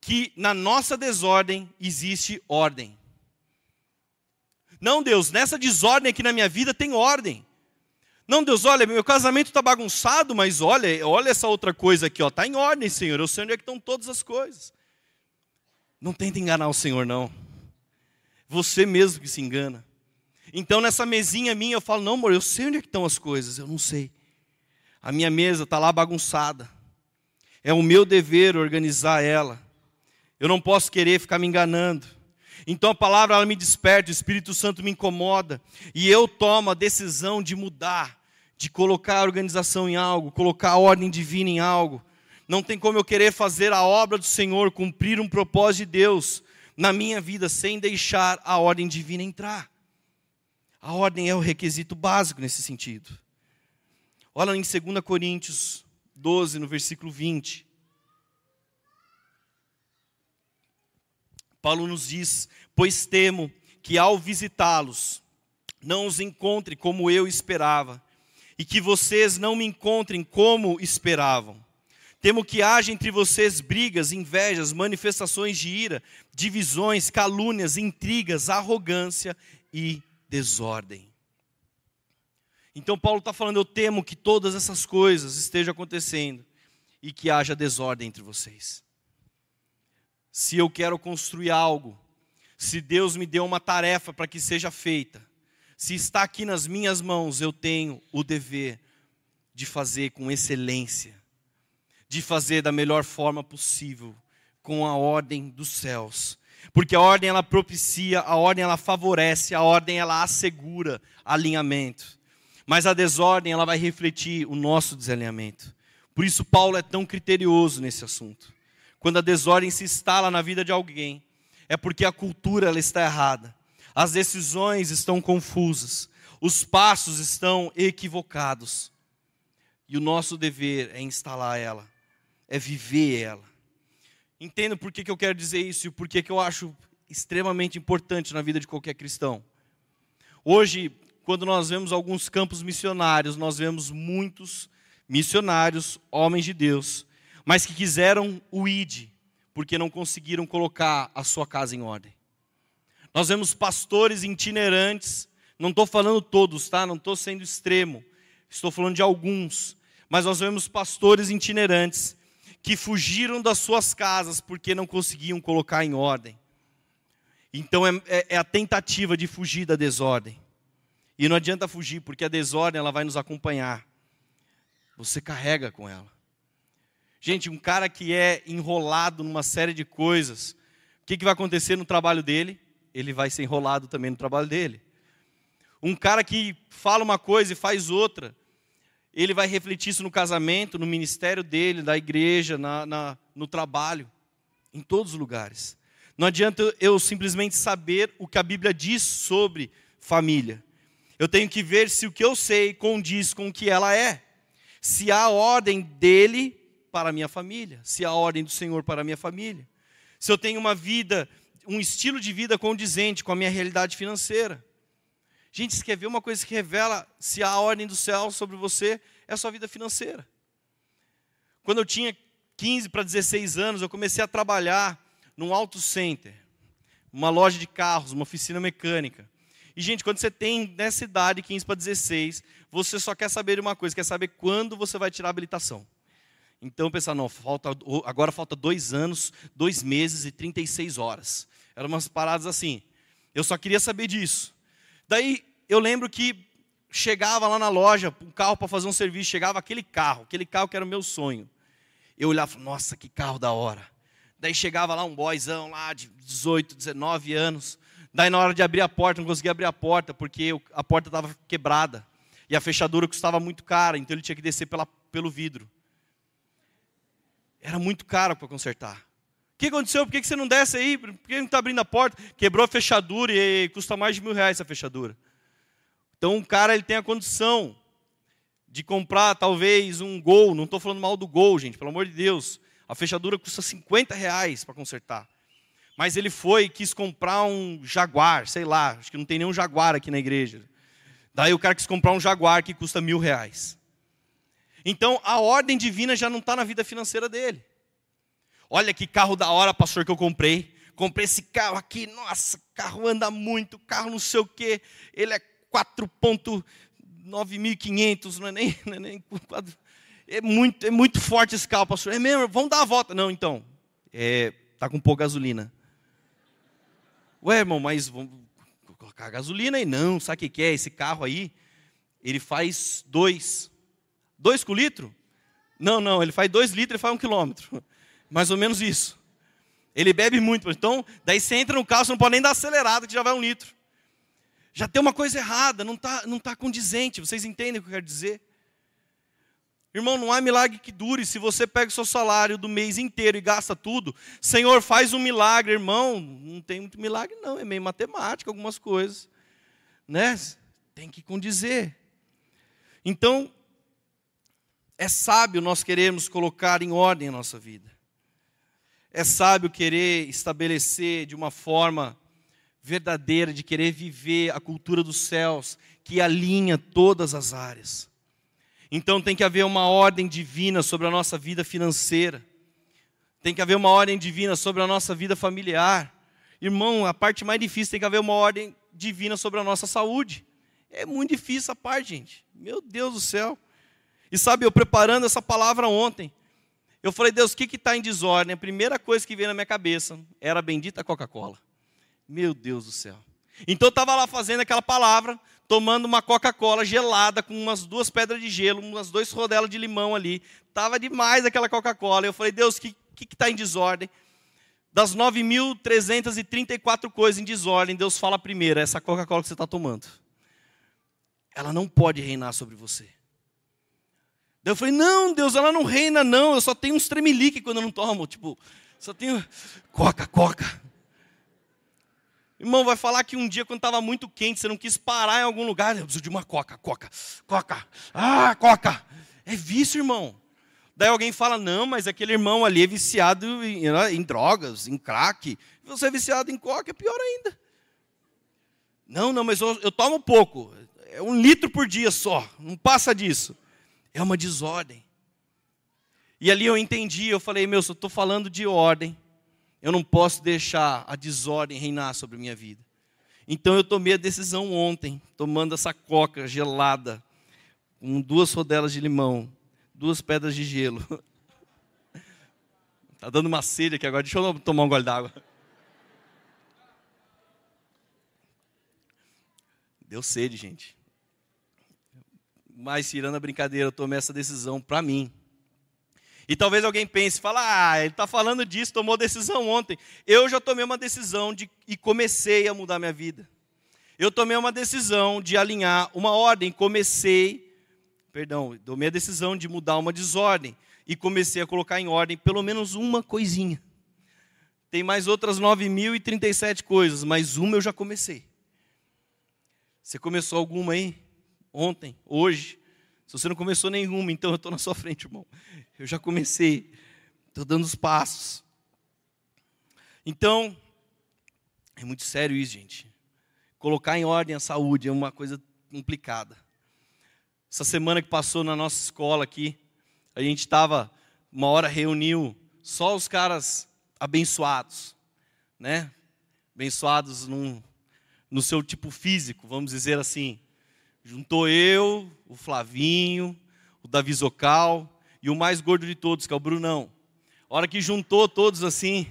Que na nossa desordem existe ordem. Não, Deus, nessa desordem aqui na minha vida tem ordem. Não, Deus, olha, meu casamento está bagunçado, mas olha, olha essa outra coisa aqui, ó, está em ordem, Senhor. Eu sei onde é que estão todas as coisas. Não tenta enganar o Senhor, não. Você mesmo que se engana. Então nessa mesinha minha eu falo, não, amor, eu sei onde é que estão as coisas, eu não sei. A minha mesa está lá bagunçada. É o meu dever organizar ela. Eu não posso querer ficar me enganando. Então a palavra ela me desperta, o Espírito Santo me incomoda e eu tomo a decisão de mudar, de colocar a organização em algo, colocar a ordem divina em algo. Não tem como eu querer fazer a obra do Senhor, cumprir um propósito de Deus na minha vida sem deixar a ordem divina entrar. A ordem é o requisito básico nesse sentido. Olha em 2 Coríntios 12, no versículo 20. Paulo nos diz: Pois temo que ao visitá-los, não os encontre como eu esperava, e que vocês não me encontrem como esperavam. Temo que haja entre vocês brigas, invejas, manifestações de ira, divisões, calúnias, intrigas, arrogância e desordem. Então, Paulo está falando: eu temo que todas essas coisas estejam acontecendo e que haja desordem entre vocês se eu quero construir algo, se Deus me deu uma tarefa para que seja feita, se está aqui nas minhas mãos, eu tenho o dever de fazer com excelência, de fazer da melhor forma possível, com a ordem dos céus. Porque a ordem ela propicia, a ordem ela favorece, a ordem ela assegura alinhamento. Mas a desordem ela vai refletir o nosso desalinhamento. Por isso Paulo é tão criterioso nesse assunto quando a desordem se instala na vida de alguém, é porque a cultura ela está errada, as decisões estão confusas, os passos estão equivocados. E o nosso dever é instalar ela, é viver ela. Entendo por que, que eu quero dizer isso e por que, que eu acho extremamente importante na vida de qualquer cristão. Hoje, quando nós vemos alguns campos missionários, nós vemos muitos missionários, homens de Deus, mas que quiseram o ID, porque não conseguiram colocar a sua casa em ordem. Nós vemos pastores itinerantes, não estou falando todos, tá? Não estou sendo extremo, estou falando de alguns, mas nós vemos pastores itinerantes que fugiram das suas casas porque não conseguiam colocar em ordem. Então é, é, é a tentativa de fugir da desordem. E não adianta fugir, porque a desordem ela vai nos acompanhar. Você carrega com ela. Gente, um cara que é enrolado numa série de coisas, o que, que vai acontecer no trabalho dele? Ele vai ser enrolado também no trabalho dele. Um cara que fala uma coisa e faz outra, ele vai refletir isso no casamento, no ministério dele, da igreja, na, na, no trabalho, em todos os lugares. Não adianta eu simplesmente saber o que a Bíblia diz sobre família. Eu tenho que ver se o que eu sei condiz com o que ela é. Se há ordem dele para a minha família, se a ordem do Senhor para a minha família, se eu tenho uma vida, um estilo de vida condizente com a minha realidade financeira. Gente, você quer ver uma coisa que revela se a ordem do céu sobre você é a sua vida financeira. Quando eu tinha 15 para 16 anos, eu comecei a trabalhar num auto center, uma loja de carros, uma oficina mecânica. E, gente, quando você tem nessa idade, 15 para 16, você só quer saber uma coisa, quer saber quando você vai tirar a habilitação. Então pensar, não, falta, agora falta dois anos, dois meses e 36 horas. Eram umas paradas assim. Eu só queria saber disso. Daí eu lembro que chegava lá na loja, um carro para fazer um serviço, chegava aquele carro, aquele carro que era o meu sonho. Eu olhava, nossa, que carro da hora. Daí chegava lá um boyzão lá de 18, 19 anos. Daí na hora de abrir a porta, não conseguia abrir a porta, porque a porta estava quebrada. E a fechadura custava muito cara, então ele tinha que descer pela, pelo vidro. Era muito caro para consertar. O que aconteceu? Por que você não desce aí? Por que não está abrindo a porta? Quebrou a fechadura e custa mais de mil reais essa fechadura. Então, um cara ele tem a condição de comprar talvez um Gol, não estou falando mal do Gol, gente, pelo amor de Deus. A fechadura custa 50 reais para consertar. Mas ele foi e quis comprar um Jaguar, sei lá, acho que não tem nenhum Jaguar aqui na igreja. Daí o cara quis comprar um Jaguar que custa mil reais. Então a ordem divina já não está na vida financeira dele. Olha que carro da hora, pastor, que eu comprei. Comprei esse carro aqui, nossa, carro anda muito, carro não sei o quê. Ele é 4.9500, não é nem, não é nem é muito, é muito forte esse carro, pastor. É mesmo, vamos dar a volta. Não, então, é, tá com pouca gasolina. Ué, irmão, mas vamos colocar gasolina aí? Não, sabe o que, que é? Esse carro aí, ele faz dois. Dois com litro? Não, não, ele faz dois litros e faz um quilômetro. Mais ou menos isso. Ele bebe muito. Então, daí você entra no carro, você não pode nem dar acelerada, que já vai um litro. Já tem uma coisa errada, não está não tá condizente. Vocês entendem o que eu quero dizer? Irmão, não há milagre que dure. Se você pega o seu salário do mês inteiro e gasta tudo, Senhor, faz um milagre, irmão. Não tem muito milagre, não. É meio matemática, algumas coisas. Né? Tem que condizer. Então, é sábio nós queremos colocar em ordem a nossa vida. É sábio querer estabelecer de uma forma verdadeira, de querer viver a cultura dos céus, que alinha todas as áreas. Então tem que haver uma ordem divina sobre a nossa vida financeira. Tem que haver uma ordem divina sobre a nossa vida familiar. Irmão, a parte mais difícil tem que haver uma ordem divina sobre a nossa saúde. É muito difícil essa parte, gente. Meu Deus do céu. E sabe, eu preparando essa palavra ontem, eu falei, Deus, o que está em desordem? A primeira coisa que veio na minha cabeça era a bendita Coca-Cola. Meu Deus do céu. Então eu estava lá fazendo aquela palavra, tomando uma Coca-Cola gelada com umas duas pedras de gelo, umas dois rodelas de limão ali. Tava demais aquela Coca-Cola. Eu falei, Deus, o que está em desordem? Das 9.334 coisas em desordem, Deus fala primeiro, essa Coca-Cola que você está tomando. Ela não pode reinar sobre você. Daí eu falei, não, Deus, ela não reina, não. Eu só tenho uns tremelique quando eu não tomo. Tipo, só tenho coca, coca. Irmão, vai falar que um dia, quando estava muito quente, você não quis parar em algum lugar. Eu preciso de uma coca, coca, coca. Ah, coca. É vício, irmão. Daí alguém fala, não, mas aquele irmão ali é viciado em, em drogas, em crack. Você é viciado em coca, é pior ainda. Não, não, mas eu, eu tomo pouco. É um litro por dia só. Não passa disso. É uma desordem. E ali eu entendi, eu falei, meu, se eu estou falando de ordem, eu não posso deixar a desordem reinar sobre a minha vida. Então eu tomei a decisão ontem, tomando essa coca gelada, com duas rodelas de limão, duas pedras de gelo. Tá dando uma sede aqui agora, deixa eu tomar um gole d'água. Deu sede, gente. Mas, tirando a brincadeira, eu tomei essa decisão para mim. E talvez alguém pense, fala, ah, ele está falando disso, tomou decisão ontem. Eu já tomei uma decisão de, e comecei a mudar minha vida. Eu tomei uma decisão de alinhar uma ordem, comecei, perdão, tomei a decisão de mudar uma desordem e comecei a colocar em ordem pelo menos uma coisinha. Tem mais outras 9.037 coisas, mas uma eu já comecei. Você começou alguma aí? Ontem, hoje. Se você não começou nenhuma, então eu estou na sua frente, irmão. Eu já comecei, estou dando os passos. Então, é muito sério isso, gente. Colocar em ordem a saúde é uma coisa complicada. Essa semana que passou na nossa escola aqui, a gente estava, uma hora reuniu só os caras abençoados, né? Abençoados num, no seu tipo físico, vamos dizer assim. Juntou eu, o Flavinho, o Davi Zocal e o mais gordo de todos, que é o Brunão. A hora que juntou todos assim,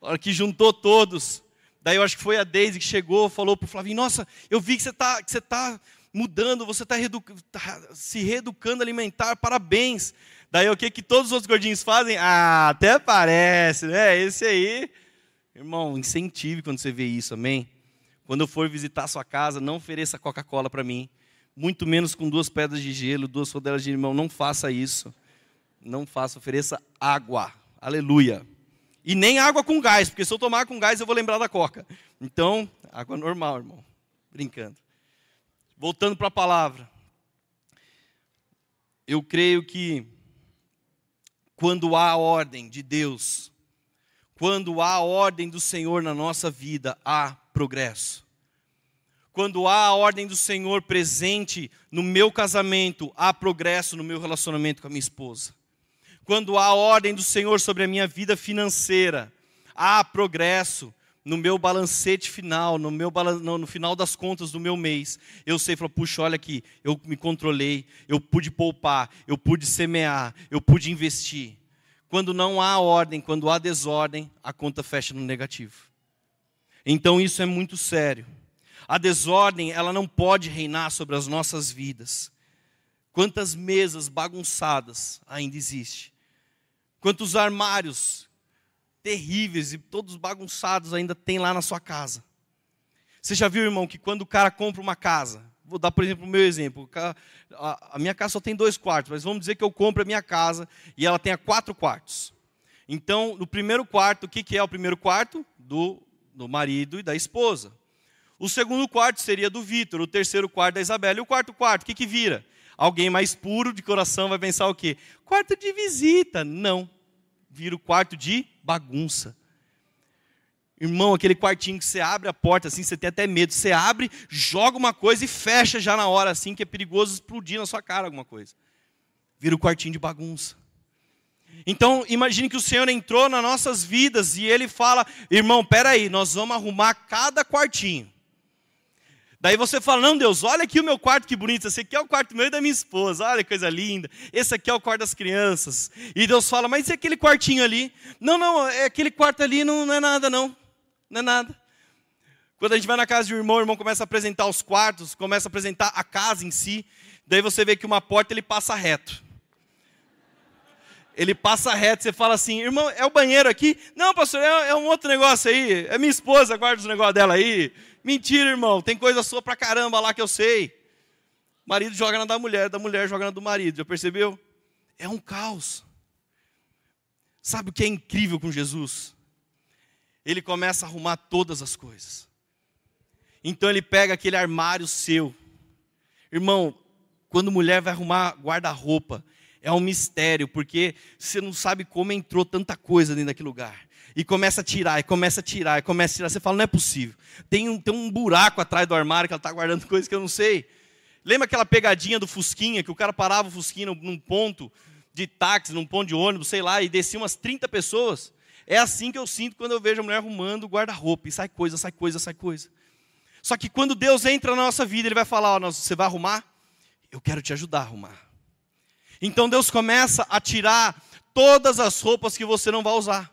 a hora que juntou todos, daí eu acho que foi a Deise que chegou, falou para o Flavinho, nossa, eu vi que você está que você tá mudando, você está reedu tá se reeducando alimentar, parabéns. Daí o que, que todos os outros gordinhos fazem? Ah, até parece, né? Esse aí, irmão, incentive quando você vê isso, amém? Quando eu for visitar a sua casa, não ofereça Coca-Cola para mim. Muito menos com duas pedras de gelo, duas rodelas de limão. Não faça isso. Não faça, ofereça água. Aleluia. E nem água com gás, porque se eu tomar com gás eu vou lembrar da Coca. Então, água normal, irmão. Brincando. Voltando para a palavra. eu creio que quando há ordem de Deus, quando há ordem do Senhor na nossa vida, há progresso. Quando há a ordem do Senhor presente no meu casamento, há progresso no meu relacionamento com a minha esposa. Quando há a ordem do Senhor sobre a minha vida financeira, há progresso no meu balancete final, no, meu, no, no final das contas do meu mês, eu sei, falo, puxa, olha aqui, eu me controlei, eu pude poupar, eu pude semear, eu pude investir. Quando não há ordem, quando há desordem, a conta fecha no negativo. Então isso é muito sério. A desordem, ela não pode reinar sobre as nossas vidas. Quantas mesas bagunçadas ainda existe? Quantos armários terríveis e todos bagunçados ainda tem lá na sua casa. Você já viu, irmão, que quando o cara compra uma casa, vou dar, por exemplo, o meu exemplo, a minha casa só tem dois quartos, mas vamos dizer que eu compro a minha casa e ela tenha quatro quartos. Então, no primeiro quarto, o que, que é o primeiro quarto? Do, do marido e da esposa. O segundo quarto seria do Vitor, o terceiro quarto da Isabela. E o quarto quarto, o que, que vira? Alguém mais puro de coração vai pensar o quê? Quarto de visita. Não. Vira o quarto de bagunça. Irmão, aquele quartinho que você abre a porta assim, você tem até medo. Você abre, joga uma coisa e fecha já na hora, assim, que é perigoso explodir na sua cara alguma coisa. Vira o quartinho de bagunça. Então, imagine que o Senhor entrou nas nossas vidas e Ele fala: irmão, peraí, nós vamos arrumar cada quartinho. Daí você fala: Não, Deus, olha aqui o meu quarto, que bonito. Esse aqui é o quarto meu e da minha esposa. Olha que coisa linda. Esse aqui é o quarto das crianças. E Deus fala: Mas e aquele quartinho ali? Não, não, é aquele quarto ali não, não é nada, não. Não é nada. Quando a gente vai na casa de um irmão, o irmão começa a apresentar os quartos, começa a apresentar a casa em si. Daí você vê que uma porta ele passa reto. Ele passa reto, você fala assim, irmão, é o banheiro aqui? Não, pastor, é, é um outro negócio aí. É minha esposa, guarda os negócios dela aí. Mentira, irmão. Tem coisa sua pra caramba lá que eu sei. Marido joga na da mulher, da mulher joga na do marido. Já percebeu? É um caos. Sabe o que é incrível com Jesus? Ele começa a arrumar todas as coisas. Então ele pega aquele armário seu. Irmão, quando mulher vai arrumar guarda-roupa, é um mistério, porque você não sabe como entrou tanta coisa dentro daquele lugar e começa a tirar, e começa a tirar, e começa a tirar. Você fala, não é possível. Tem um, tem um buraco atrás do armário que ela está guardando coisas que eu não sei. Lembra aquela pegadinha do Fusquinha, que o cara parava o Fusquinha num ponto de táxi, num ponto de ônibus, sei lá, e descia umas 30 pessoas? É assim que eu sinto quando eu vejo a mulher arrumando guarda-roupa, e sai coisa, sai coisa, sai coisa. Só que quando Deus entra na nossa vida, Ele vai falar: ó, você vai arrumar? Eu quero te ajudar a arrumar. Então Deus começa a tirar todas as roupas que você não vai usar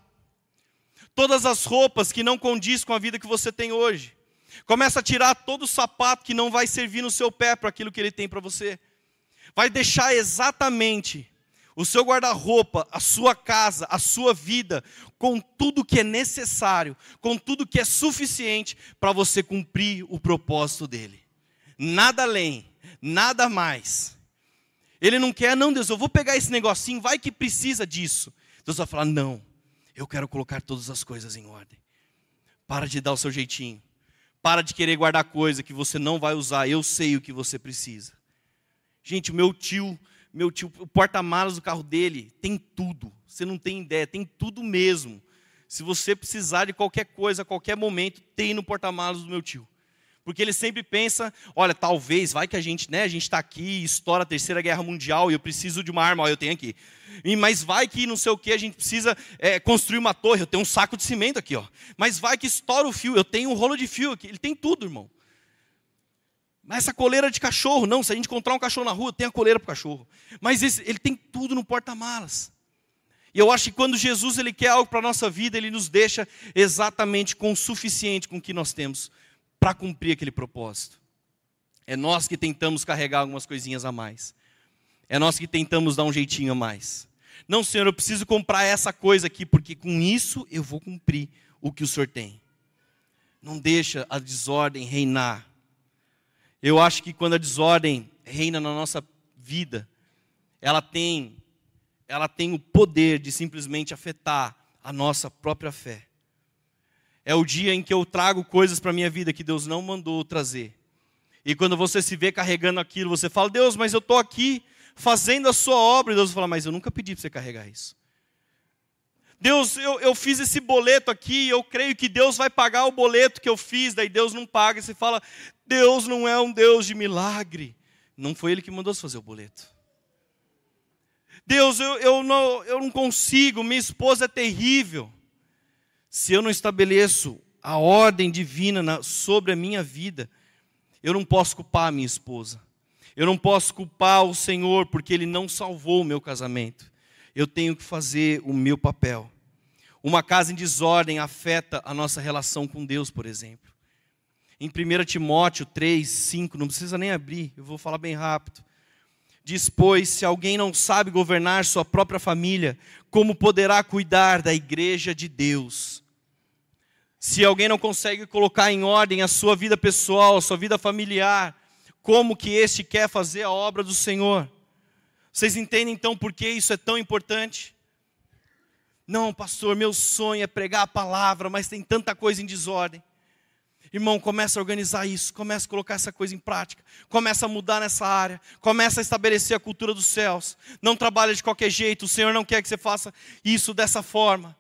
todas as roupas que não condiz com a vida que você tem hoje. Começa a tirar todo o sapato que não vai servir no seu pé para aquilo que ele tem para você. Vai deixar exatamente o seu guarda-roupa, a sua casa, a sua vida, com tudo que é necessário, com tudo que é suficiente para você cumprir o propósito dele. Nada além, nada mais. Ele não quer, não, Deus, eu vou pegar esse negocinho, vai que precisa disso. Deus vai falar, não, eu quero colocar todas as coisas em ordem. Para de dar o seu jeitinho. Para de querer guardar coisa que você não vai usar. Eu sei o que você precisa. Gente, o meu tio, meu tio, o porta-malas do carro dele tem tudo. Você não tem ideia, tem tudo mesmo. Se você precisar de qualquer coisa, a qualquer momento, tem no porta-malas do meu tio. Porque ele sempre pensa, olha, talvez, vai que a gente, né, a gente está aqui, estoura a terceira guerra mundial e eu preciso de uma arma, ó, eu tenho aqui. E, mas vai que não sei o que, a gente precisa é, construir uma torre, eu tenho um saco de cimento aqui, ó. Mas vai que estoura o fio, eu tenho um rolo de fio aqui, ele tem tudo, irmão. Mas essa coleira de cachorro, não, se a gente encontrar um cachorro na rua, tem a coleira para o cachorro. Mas esse, ele tem tudo no porta-malas. E eu acho que quando Jesus ele quer algo para a nossa vida, ele nos deixa exatamente com o suficiente com o que nós temos para cumprir aquele propósito. É nós que tentamos carregar algumas coisinhas a mais. É nós que tentamos dar um jeitinho a mais. Não, Senhor, eu preciso comprar essa coisa aqui, porque com isso eu vou cumprir o que o Senhor tem. Não deixa a desordem reinar. Eu acho que quando a desordem reina na nossa vida, ela tem, ela tem o poder de simplesmente afetar a nossa própria fé. É o dia em que eu trago coisas para a minha vida que Deus não mandou trazer. E quando você se vê carregando aquilo, você fala: Deus, mas eu estou aqui fazendo a sua obra, e Deus vai falar, mas eu nunca pedi para você carregar isso. Deus, eu, eu fiz esse boleto aqui, eu creio que Deus vai pagar o boleto que eu fiz, daí Deus não paga, e você fala, Deus não é um Deus de milagre. Não foi Ele que mandou você fazer o boleto. Deus, eu, eu, não, eu não consigo, minha esposa é terrível. Se eu não estabeleço a ordem divina na, sobre a minha vida, eu não posso culpar a minha esposa. Eu não posso culpar o Senhor porque Ele não salvou o meu casamento. Eu tenho que fazer o meu papel. Uma casa em desordem afeta a nossa relação com Deus, por exemplo. Em 1 Timóteo 3, 5, não precisa nem abrir, eu vou falar bem rápido. Diz, pois, se alguém não sabe governar sua própria família, como poderá cuidar da igreja de Deus? Se alguém não consegue colocar em ordem a sua vida pessoal, a sua vida familiar, como que este quer fazer a obra do Senhor? Vocês entendem então por que isso é tão importante? Não, pastor, meu sonho é pregar a palavra, mas tem tanta coisa em desordem. Irmão, começa a organizar isso, começa a colocar essa coisa em prática, começa a mudar nessa área, começa a estabelecer a cultura dos céus. Não trabalha de qualquer jeito, o Senhor não quer que você faça isso dessa forma.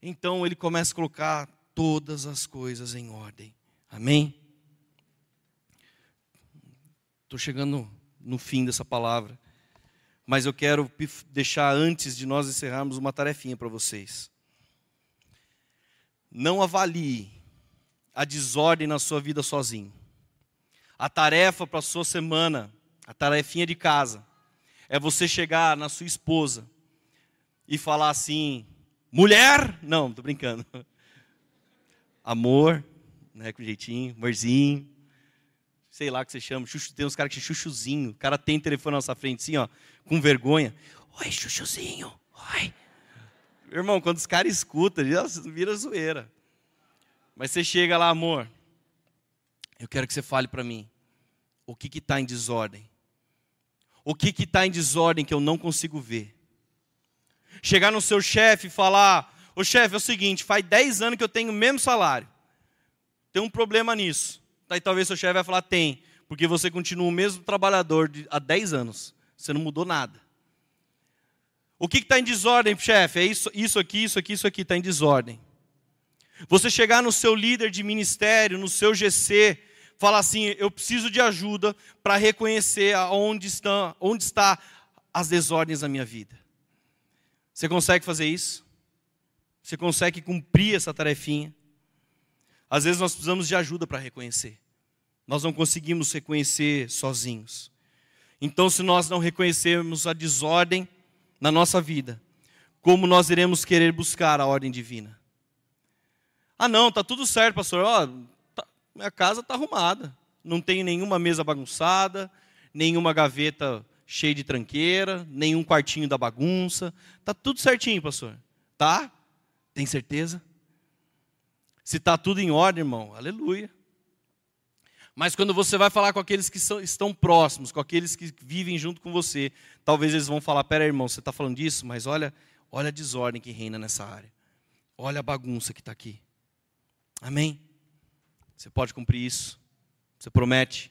Então ele começa a colocar todas as coisas em ordem. Amém? Estou chegando no fim dessa palavra, mas eu quero deixar antes de nós encerrarmos uma tarefinha para vocês. Não avalie a desordem na sua vida sozinho. A tarefa para a sua semana, a tarefinha de casa, é você chegar na sua esposa e falar assim: mulher, não, tô brincando. Amor, né, com jeitinho, amorzinho, sei lá o que você chama, chuchu, tem uns caras que chuchuzinho, o cara tem telefone na nossa frente assim, ó, com vergonha. Oi, chuchuzinho, oi. Irmão, quando os caras escutam, vira zoeira. Mas você chega lá, amor, eu quero que você fale para mim, o que está em desordem? O que está em desordem que eu não consigo ver? Chegar no seu chefe e falar, ô chefe, é o seguinte, faz 10 anos que eu tenho o mesmo salário. Tem um problema nisso. Daí talvez seu chefe vai falar, tem, porque você continua o mesmo trabalhador de, há 10 anos. Você não mudou nada. O que está em desordem, chefe? É isso, isso aqui, isso aqui, isso aqui está em desordem. Você chegar no seu líder de ministério, no seu GC, falar assim: eu preciso de ajuda para reconhecer onde estão, onde está as desordens da minha vida. Você consegue fazer isso? Você consegue cumprir essa tarefinha? Às vezes nós precisamos de ajuda para reconhecer. Nós não conseguimos reconhecer sozinhos. Então, se nós não reconhecermos a desordem na nossa vida, como nós iremos querer buscar a ordem divina? Ah, não, tá tudo certo, pastor. Ó, tá, minha casa está arrumada. Não tem nenhuma mesa bagunçada, nenhuma gaveta cheia de tranqueira, nenhum quartinho da bagunça. Tá tudo certinho, pastor. Tá? Tem certeza? Se está tudo em ordem, irmão, aleluia. Mas quando você vai falar com aqueles que são, estão próximos, com aqueles que vivem junto com você, talvez eles vão falar: pera, irmão, você está falando disso, mas olha, olha a desordem que reina nessa área. Olha a bagunça que está aqui. Amém? Você pode cumprir isso? Você promete?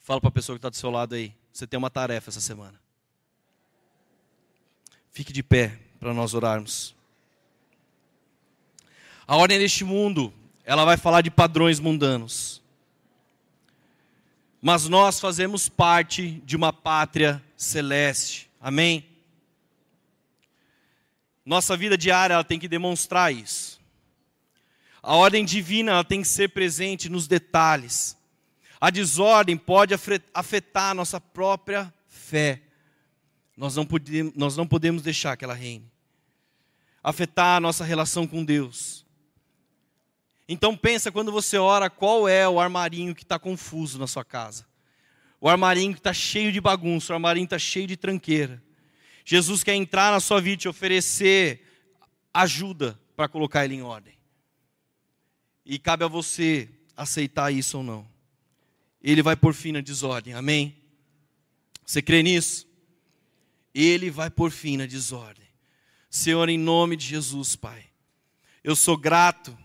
Fala para a pessoa que está do seu lado aí. Você tem uma tarefa essa semana. Fique de pé para nós orarmos. A ordem deste mundo, ela vai falar de padrões mundanos. Mas nós fazemos parte de uma pátria celeste. Amém? Nossa vida diária ela tem que demonstrar isso. A ordem divina ela tem que ser presente nos detalhes. A desordem pode afetar a nossa própria fé. Nós não, podemos, nós não podemos deixar que ela reine. Afetar a nossa relação com Deus. Então pensa quando você ora, qual é o armarinho que está confuso na sua casa? O armarinho que está cheio de bagunça, o armarinho está cheio de tranqueira. Jesus quer entrar na sua vida e te oferecer ajuda para colocar ele em ordem. E cabe a você aceitar isso ou não. Ele vai por fim na desordem, amém? Você crê nisso? Ele vai por fim na desordem. Senhor, em nome de Jesus, Pai, eu sou grato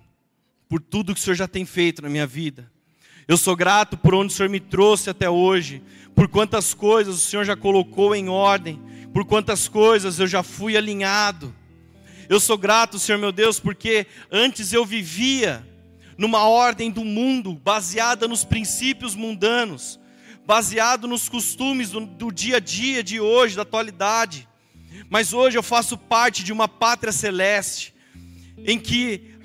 por tudo que o Senhor já tem feito na minha vida. Eu sou grato por onde o Senhor me trouxe até hoje, por quantas coisas o Senhor já colocou em ordem, por quantas coisas eu já fui alinhado. Eu sou grato, Senhor meu Deus, porque antes eu vivia numa ordem do mundo, baseada nos princípios mundanos, baseado nos costumes do, do dia a dia de hoje, da atualidade. Mas hoje eu faço parte de uma pátria celeste, em que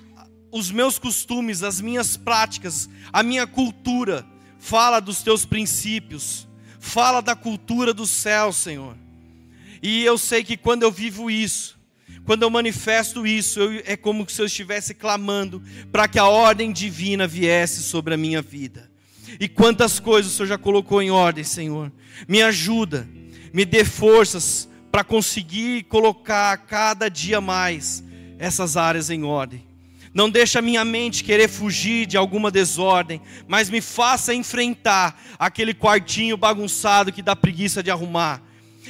os meus costumes, as minhas práticas, a minha cultura fala dos teus princípios, fala da cultura do céu, Senhor. E eu sei que quando eu vivo isso, quando eu manifesto isso, eu, é como se eu estivesse clamando para que a ordem divina viesse sobre a minha vida. E quantas coisas o Senhor já colocou em ordem, Senhor. Me ajuda, me dê forças para conseguir colocar cada dia mais essas áreas em ordem. Não deixa minha mente querer fugir de alguma desordem, mas me faça enfrentar aquele quartinho bagunçado que dá preguiça de arrumar.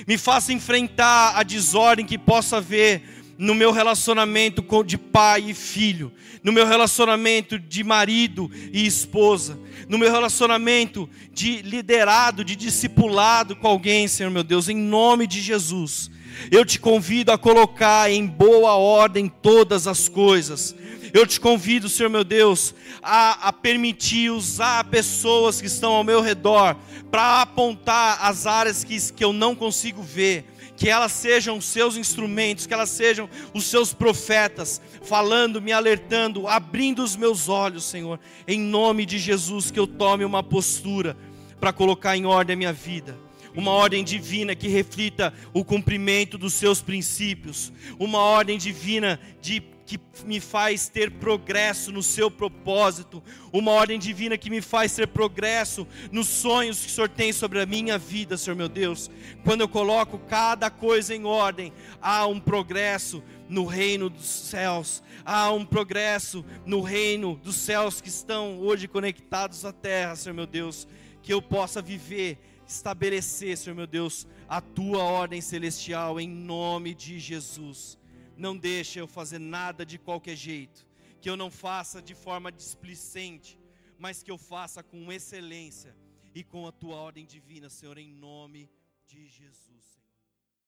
Me faça enfrentar a desordem que possa haver no meu relacionamento de pai e filho, no meu relacionamento de marido e esposa, no meu relacionamento de liderado, de discipulado com alguém, Senhor meu Deus, em nome de Jesus. Eu te convido a colocar em boa ordem todas as coisas. Eu te convido, Senhor meu Deus, a, a permitir usar pessoas que estão ao meu redor para apontar as áreas que, que eu não consigo ver que elas sejam os seus instrumentos, que elas sejam os seus profetas, falando, me alertando, abrindo os meus olhos, Senhor, em nome de Jesus, que eu tome uma postura para colocar em ordem a minha vida. Uma ordem divina que reflita o cumprimento dos seus princípios, uma ordem divina de que me faz ter progresso no seu propósito, uma ordem divina que me faz ter progresso nos sonhos que o Senhor tem sobre a minha vida, Senhor meu Deus. Quando eu coloco cada coisa em ordem, há um progresso no reino dos céus, há um progresso no reino dos céus que estão hoje conectados à terra, Senhor meu Deus, que eu possa viver, estabelecer, Senhor meu Deus, a tua ordem celestial em nome de Jesus. Não deixe eu fazer nada de qualquer jeito, que eu não faça de forma displicente, mas que eu faça com excelência e com a tua ordem divina, Senhor, em nome de Jesus.